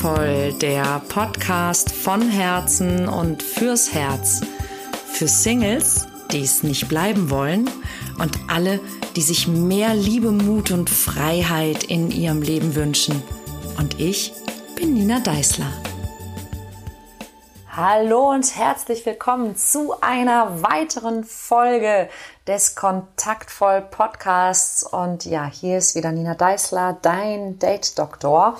Kontaktvoll, der Podcast von Herzen und fürs Herz. Für Singles, die es nicht bleiben wollen und alle, die sich mehr Liebe, Mut und Freiheit in ihrem Leben wünschen. Und ich bin Nina Deißler. Hallo und herzlich willkommen zu einer weiteren Folge des Kontaktvoll Podcasts. Und ja, hier ist wieder Nina Deißler, dein Date-Doktor.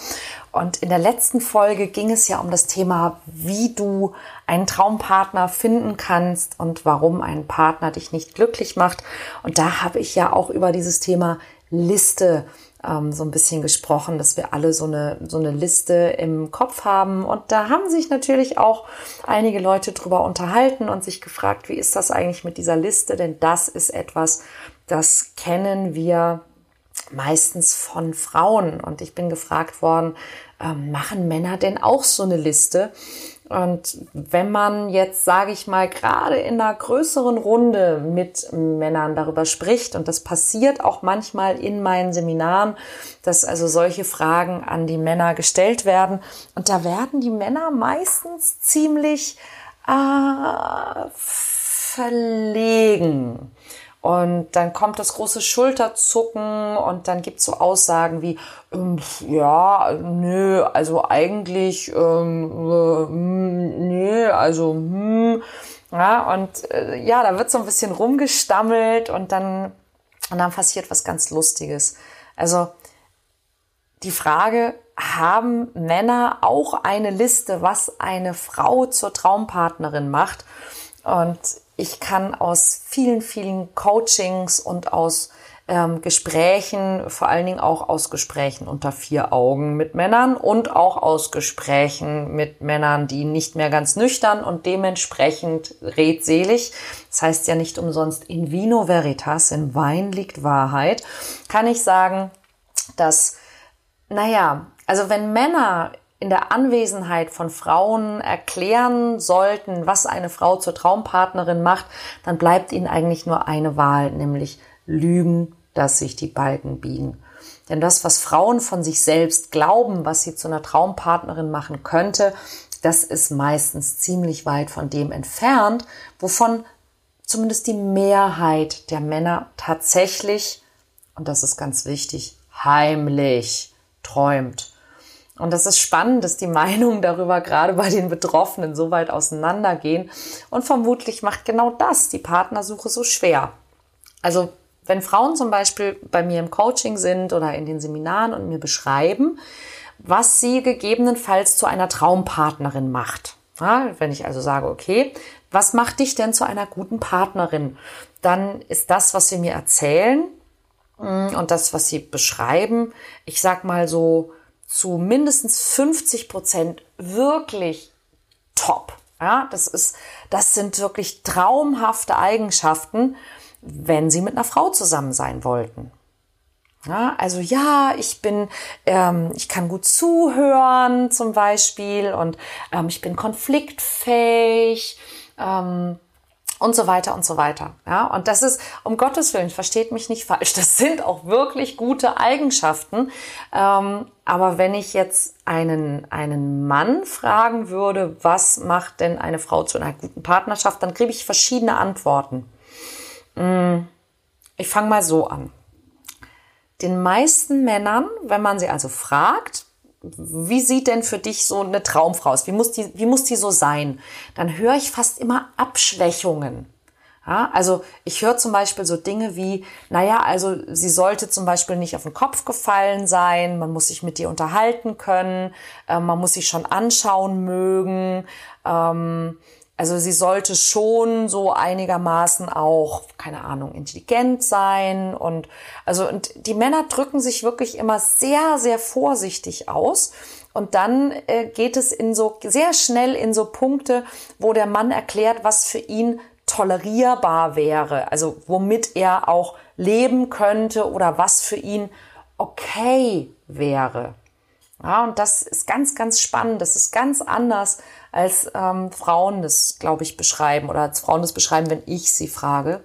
Und in der letzten Folge ging es ja um das Thema, wie du einen Traumpartner finden kannst und warum ein Partner dich nicht glücklich macht. Und da habe ich ja auch über dieses Thema Liste ähm, so ein bisschen gesprochen, dass wir alle so eine, so eine Liste im Kopf haben. Und da haben sich natürlich auch einige Leute drüber unterhalten und sich gefragt, wie ist das eigentlich mit dieser Liste? Denn das ist etwas, das kennen wir meistens von Frauen. Und ich bin gefragt worden, ähm, machen Männer denn auch so eine Liste? Und wenn man jetzt, sage ich mal, gerade in einer größeren Runde mit Männern darüber spricht, und das passiert auch manchmal in meinen Seminaren, dass also solche Fragen an die Männer gestellt werden, und da werden die Männer meistens ziemlich äh, verlegen. Und dann kommt das große Schulterzucken und dann gibt's so Aussagen wie, ähm, ja, nö, also eigentlich, ähm, äh, nö, also, hm. Ja, und äh, ja, da wird so ein bisschen rumgestammelt und dann, und dann passiert was ganz Lustiges. Also die Frage, haben Männer auch eine Liste, was eine Frau zur Traumpartnerin macht? Und ich kann aus vielen, vielen Coachings und aus ähm, Gesprächen, vor allen Dingen auch aus Gesprächen unter vier Augen mit Männern und auch aus Gesprächen mit Männern, die nicht mehr ganz nüchtern und dementsprechend redselig, das heißt ja nicht umsonst in vino veritas, in Wein liegt Wahrheit, kann ich sagen, dass, naja, also wenn Männer in der Anwesenheit von Frauen erklären sollten, was eine Frau zur Traumpartnerin macht, dann bleibt ihnen eigentlich nur eine Wahl, nämlich Lügen, dass sich die Balken biegen. Denn das, was Frauen von sich selbst glauben, was sie zu einer Traumpartnerin machen könnte, das ist meistens ziemlich weit von dem entfernt, wovon zumindest die Mehrheit der Männer tatsächlich, und das ist ganz wichtig, heimlich träumt. Und das ist spannend, dass die Meinungen darüber gerade bei den Betroffenen so weit auseinandergehen. Und vermutlich macht genau das die Partnersuche so schwer. Also wenn Frauen zum Beispiel bei mir im Coaching sind oder in den Seminaren und mir beschreiben, was sie gegebenenfalls zu einer Traumpartnerin macht. Ja, wenn ich also sage, okay, was macht dich denn zu einer guten Partnerin? Dann ist das, was sie mir erzählen mm, und das, was sie beschreiben, ich sag mal so zu mindestens 50 Prozent wirklich top. Ja, das ist, das sind wirklich traumhafte Eigenschaften, wenn Sie mit einer Frau zusammen sein wollten. Ja, also ja, ich bin, ähm, ich kann gut zuhören zum Beispiel und ähm, ich bin konfliktfähig. Ähm, und so weiter und so weiter. Ja, und das ist, um Gottes Willen, versteht mich nicht falsch, das sind auch wirklich gute Eigenschaften. Ähm, aber wenn ich jetzt einen, einen Mann fragen würde, was macht denn eine Frau zu einer guten Partnerschaft, dann kriege ich verschiedene Antworten. Mm, ich fange mal so an. Den meisten Männern, wenn man sie also fragt, wie sieht denn für dich so eine Traumfrau aus? Wie muss die, wie muss die so sein? Dann höre ich fast immer Abschwächungen. Ja, also ich höre zum Beispiel so Dinge wie, naja, also sie sollte zum Beispiel nicht auf den Kopf gefallen sein, man muss sich mit ihr unterhalten können, äh, man muss sich schon anschauen mögen. Ähm, also sie sollte schon so einigermaßen auch, keine Ahnung, intelligent sein und also und die Männer drücken sich wirklich immer sehr, sehr vorsichtig aus. Und dann äh, geht es in so sehr schnell in so Punkte, wo der Mann erklärt, was für ihn tolerierbar wäre, also womit er auch leben könnte oder was für ihn okay wäre. Ja, und das ist ganz, ganz spannend. Das ist ganz anders, als ähm, Frauen das, glaube ich, beschreiben oder als Frauen das beschreiben, wenn ich sie frage.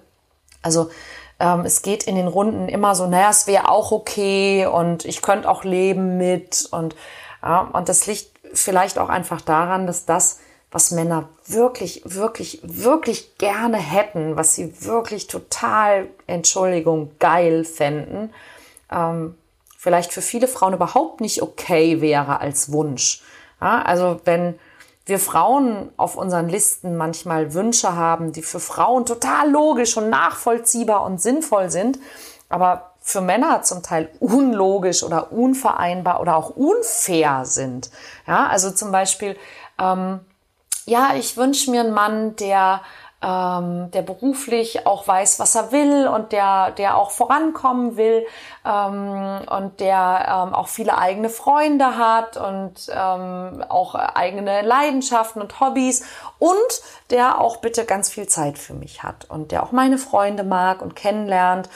Also ähm, es geht in den Runden immer so, naja, es wäre auch okay und ich könnte auch leben mit und ja, und das liegt vielleicht auch einfach daran, dass das, was Männer wirklich, wirklich, wirklich gerne hätten, was sie wirklich total, Entschuldigung, geil fänden, ähm, vielleicht für viele Frauen überhaupt nicht okay wäre als Wunsch. Ja, also wenn wir Frauen auf unseren Listen manchmal Wünsche haben, die für Frauen total logisch und nachvollziehbar und sinnvoll sind, aber für Männer zum Teil unlogisch oder unvereinbar oder auch unfair sind. Ja, also zum Beispiel, ähm, ja, ich wünsche mir einen Mann, der ähm, der beruflich auch weiß, was er will und der, der auch vorankommen will ähm, und der ähm, auch viele eigene Freunde hat und ähm, auch eigene Leidenschaften und Hobbys und der auch bitte ganz viel Zeit für mich hat und der auch meine Freunde mag und kennenlernt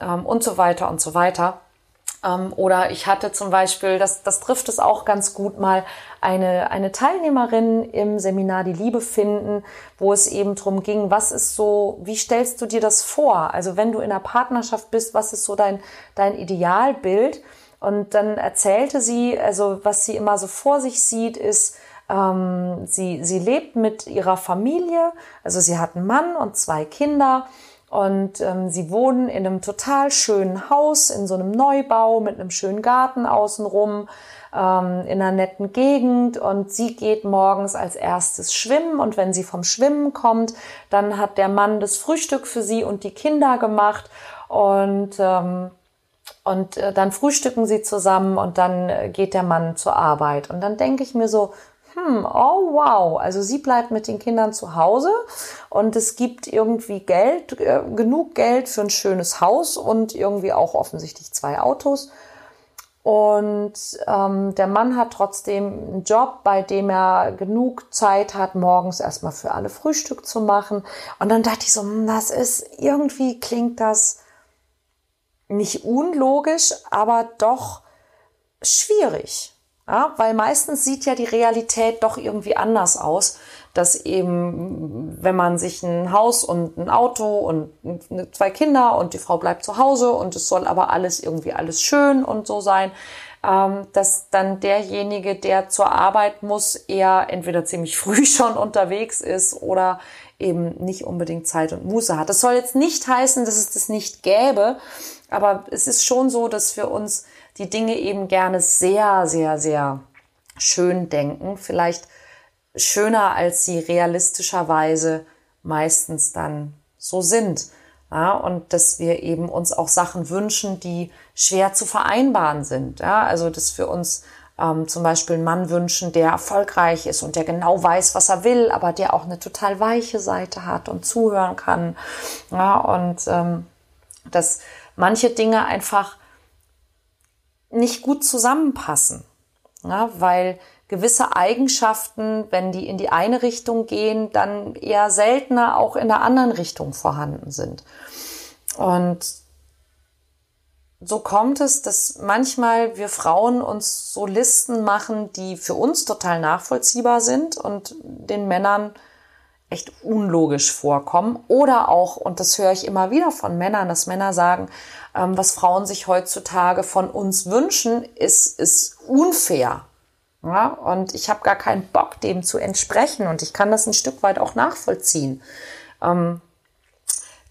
ähm, und so weiter und so weiter. Ähm, oder ich hatte zum Beispiel, das, das trifft es auch ganz gut mal, eine, eine Teilnehmerin im Seminar Die Liebe finden, wo es eben drum ging, was ist so, wie stellst du dir das vor? Also wenn du in einer Partnerschaft bist, was ist so dein, dein Idealbild? Und dann erzählte sie, also was sie immer so vor sich sieht, ist, ähm, sie, sie lebt mit ihrer Familie, also sie hat einen Mann und zwei Kinder und ähm, sie wohnen in einem total schönen Haus, in so einem Neubau mit einem schönen Garten außenrum, ähm, in einer netten Gegend. Und sie geht morgens als erstes schwimmen. Und wenn sie vom Schwimmen kommt, dann hat der Mann das Frühstück für sie und die Kinder gemacht. Und ähm, und äh, dann frühstücken sie zusammen und dann äh, geht der Mann zur Arbeit. Und dann denke ich mir so, hm, oh wow, also sie bleibt mit den Kindern zu Hause und es gibt irgendwie Geld, äh, genug Geld für ein schönes Haus und irgendwie auch offensichtlich zwei Autos. Und ähm, der Mann hat trotzdem einen Job, bei dem er genug Zeit hat, morgens erstmal für alle Frühstück zu machen. Und dann dachte ich so, hm, das ist irgendwie klingt das nicht unlogisch, aber doch schwierig. Ja, weil meistens sieht ja die Realität doch irgendwie anders aus, dass eben, wenn man sich ein Haus und ein Auto und zwei Kinder und die Frau bleibt zu Hause und es soll aber alles irgendwie alles schön und so sein, ähm, dass dann derjenige, der zur Arbeit muss, eher entweder ziemlich früh schon unterwegs ist oder eben nicht unbedingt Zeit und Muße hat. Das soll jetzt nicht heißen, dass es das nicht gäbe, aber es ist schon so, dass wir uns die Dinge eben gerne sehr, sehr, sehr schön denken. Vielleicht schöner, als sie realistischerweise meistens dann so sind. Ja, und dass wir eben uns auch Sachen wünschen, die schwer zu vereinbaren sind. Ja, also dass wir uns ähm, zum Beispiel einen Mann wünschen, der erfolgreich ist und der genau weiß, was er will, aber der auch eine total weiche Seite hat und zuhören kann. Ja, und ähm, dass manche Dinge einfach nicht gut zusammenpassen, ja, weil gewisse Eigenschaften, wenn die in die eine Richtung gehen, dann eher seltener auch in der anderen Richtung vorhanden sind. Und so kommt es, dass manchmal wir Frauen uns so Listen machen, die für uns total nachvollziehbar sind und den Männern echt unlogisch vorkommen. Oder auch, und das höre ich immer wieder von Männern, dass Männer sagen, ähm, was Frauen sich heutzutage von uns wünschen, ist, ist unfair. Ja, und ich habe gar keinen Bock, dem zu entsprechen. Und ich kann das ein Stück weit auch nachvollziehen. Ähm,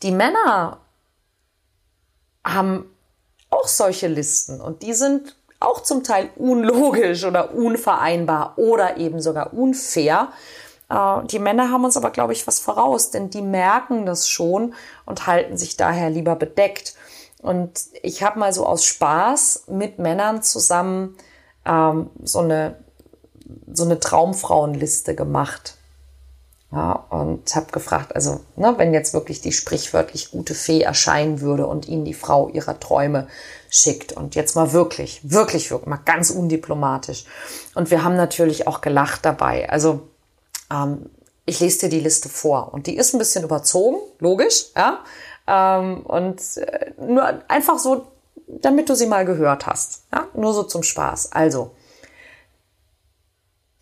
die Männer haben auch solche Listen und die sind auch zum Teil unlogisch oder unvereinbar oder eben sogar unfair. Äh, die Männer haben uns aber, glaube ich, was voraus, denn die merken das schon und halten sich daher lieber bedeckt. Und ich habe mal so aus Spaß mit Männern zusammen ähm, so eine so eine Traumfrauenliste gemacht. Ja, und habe gefragt, also ne, wenn jetzt wirklich die sprichwörtlich gute Fee erscheinen würde und ihnen die Frau ihrer Träume schickt und jetzt mal wirklich, wirklich, wirklich mal ganz undiplomatisch. Und wir haben natürlich auch gelacht dabei. Also ähm, ich lese dir die Liste vor und die ist ein bisschen überzogen, logisch, ja. Ähm, und äh, nur einfach so, damit du sie mal gehört hast. Ja? Nur so zum Spaß. Also,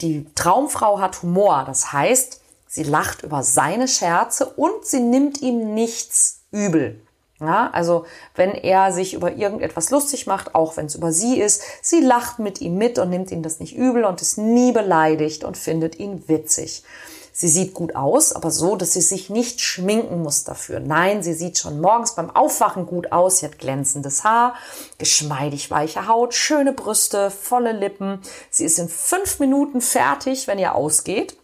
die Traumfrau hat Humor. Das heißt, sie lacht über seine Scherze und sie nimmt ihm nichts übel. Ja, also wenn er sich über irgendetwas lustig macht, auch wenn es über sie ist, sie lacht mit ihm mit und nimmt ihm das nicht übel und ist nie beleidigt und findet ihn witzig. Sie sieht gut aus, aber so, dass sie sich nicht schminken muss dafür. Nein, sie sieht schon morgens beim Aufwachen gut aus. Sie hat glänzendes Haar, geschmeidig weiche Haut, schöne Brüste, volle Lippen. Sie ist in fünf Minuten fertig, wenn ihr ausgeht.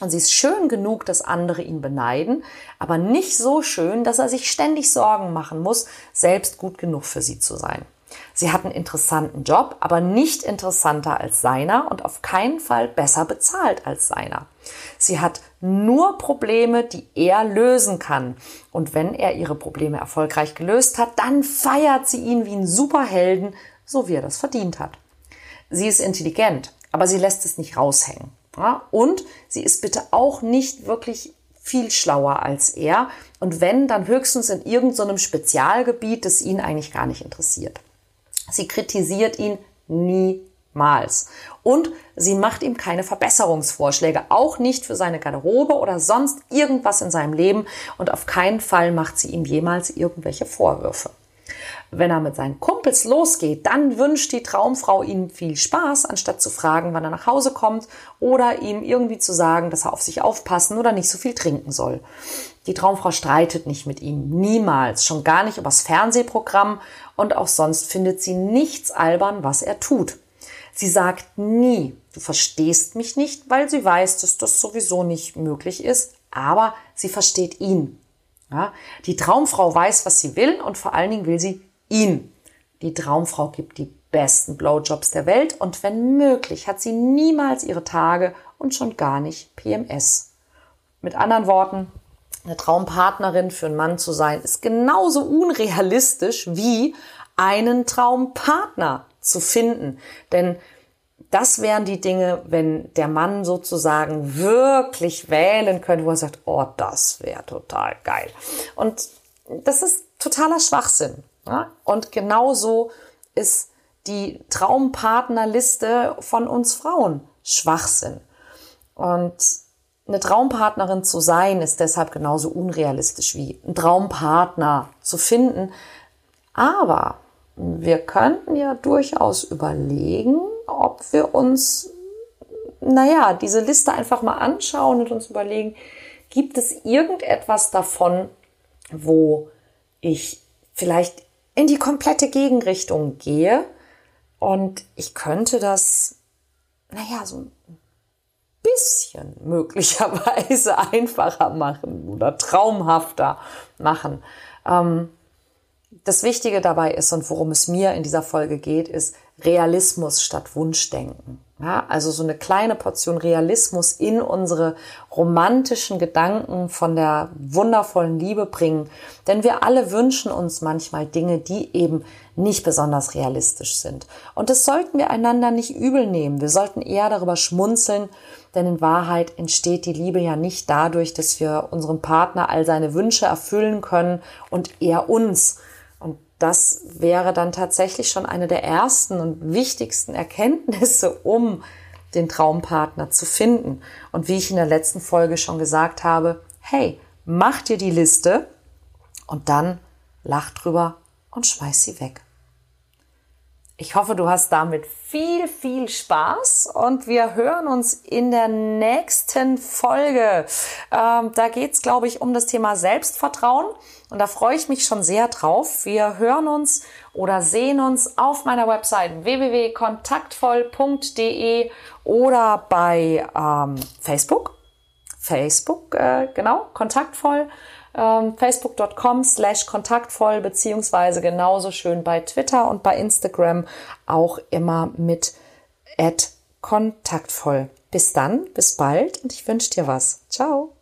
Und sie ist schön genug, dass andere ihn beneiden, aber nicht so schön, dass er sich ständig Sorgen machen muss, selbst gut genug für sie zu sein. Sie hat einen interessanten Job, aber nicht interessanter als seiner und auf keinen Fall besser bezahlt als seiner. Sie hat nur Probleme, die er lösen kann. Und wenn er ihre Probleme erfolgreich gelöst hat, dann feiert sie ihn wie einen Superhelden, so wie er das verdient hat. Sie ist intelligent, aber sie lässt es nicht raushängen. Ja? Und sie ist bitte auch nicht wirklich viel schlauer als er. Und wenn, dann höchstens in irgendeinem so Spezialgebiet, das ihn eigentlich gar nicht interessiert. Sie kritisiert ihn niemals. Und sie macht ihm keine Verbesserungsvorschläge, auch nicht für seine Garderobe oder sonst irgendwas in seinem Leben. Und auf keinen Fall macht sie ihm jemals irgendwelche Vorwürfe. Wenn er mit seinen Kumpels losgeht, dann wünscht die Traumfrau ihm viel Spaß, anstatt zu fragen, wann er nach Hause kommt oder ihm irgendwie zu sagen, dass er auf sich aufpassen oder nicht so viel trinken soll. Die Traumfrau streitet nicht mit ihm, niemals, schon gar nicht übers Fernsehprogramm und auch sonst findet sie nichts albern, was er tut. Sie sagt nie, du verstehst mich nicht, weil sie weiß, dass das sowieso nicht möglich ist, aber sie versteht ihn. Ja, die Traumfrau weiß, was sie will und vor allen Dingen will sie ihn. Die Traumfrau gibt die besten Blowjobs der Welt und wenn möglich hat sie niemals ihre Tage und schon gar nicht PMS. Mit anderen Worten, eine Traumpartnerin für einen Mann zu sein, ist genauso unrealistisch wie einen Traumpartner zu finden. Denn das wären die Dinge, wenn der Mann sozusagen wirklich wählen könnte, wo er sagt, oh, das wäre total geil. Und das ist totaler Schwachsinn. Ja? Und genauso ist die Traumpartnerliste von uns Frauen Schwachsinn. Und eine Traumpartnerin zu sein, ist deshalb genauso unrealistisch wie ein Traumpartner zu finden. Aber wir könnten ja durchaus überlegen, ob wir uns, naja, diese Liste einfach mal anschauen und uns überlegen, gibt es irgendetwas davon, wo ich vielleicht in die komplette Gegenrichtung gehe und ich könnte das, naja, so ein bisschen möglicherweise einfacher machen oder traumhafter machen. Ähm, das Wichtige dabei ist und worum es mir in dieser Folge geht, ist Realismus statt Wunschdenken. Ja, also so eine kleine Portion Realismus in unsere romantischen Gedanken von der wundervollen Liebe bringen. Denn wir alle wünschen uns manchmal Dinge, die eben nicht besonders realistisch sind. Und das sollten wir einander nicht übel nehmen. Wir sollten eher darüber schmunzeln, denn in Wahrheit entsteht die Liebe ja nicht dadurch, dass wir unserem Partner all seine Wünsche erfüllen können und er uns das wäre dann tatsächlich schon eine der ersten und wichtigsten Erkenntnisse, um den Traumpartner zu finden. Und wie ich in der letzten Folge schon gesagt habe, hey, mach dir die Liste und dann lach drüber und schmeiß sie weg. Ich hoffe, du hast damit viel, viel Spaß und wir hören uns in der nächsten Folge. Ähm, da geht es, glaube ich, um das Thema Selbstvertrauen und da freue ich mich schon sehr drauf. Wir hören uns oder sehen uns auf meiner Website www.kontaktvoll.de oder bei ähm, Facebook. Facebook, äh, genau, kontaktvoll ähm, facebook.com slash kontaktvoll beziehungsweise genauso schön bei Twitter und bei Instagram auch immer mit kontaktvoll. Bis dann, bis bald und ich wünsche dir was. Ciao.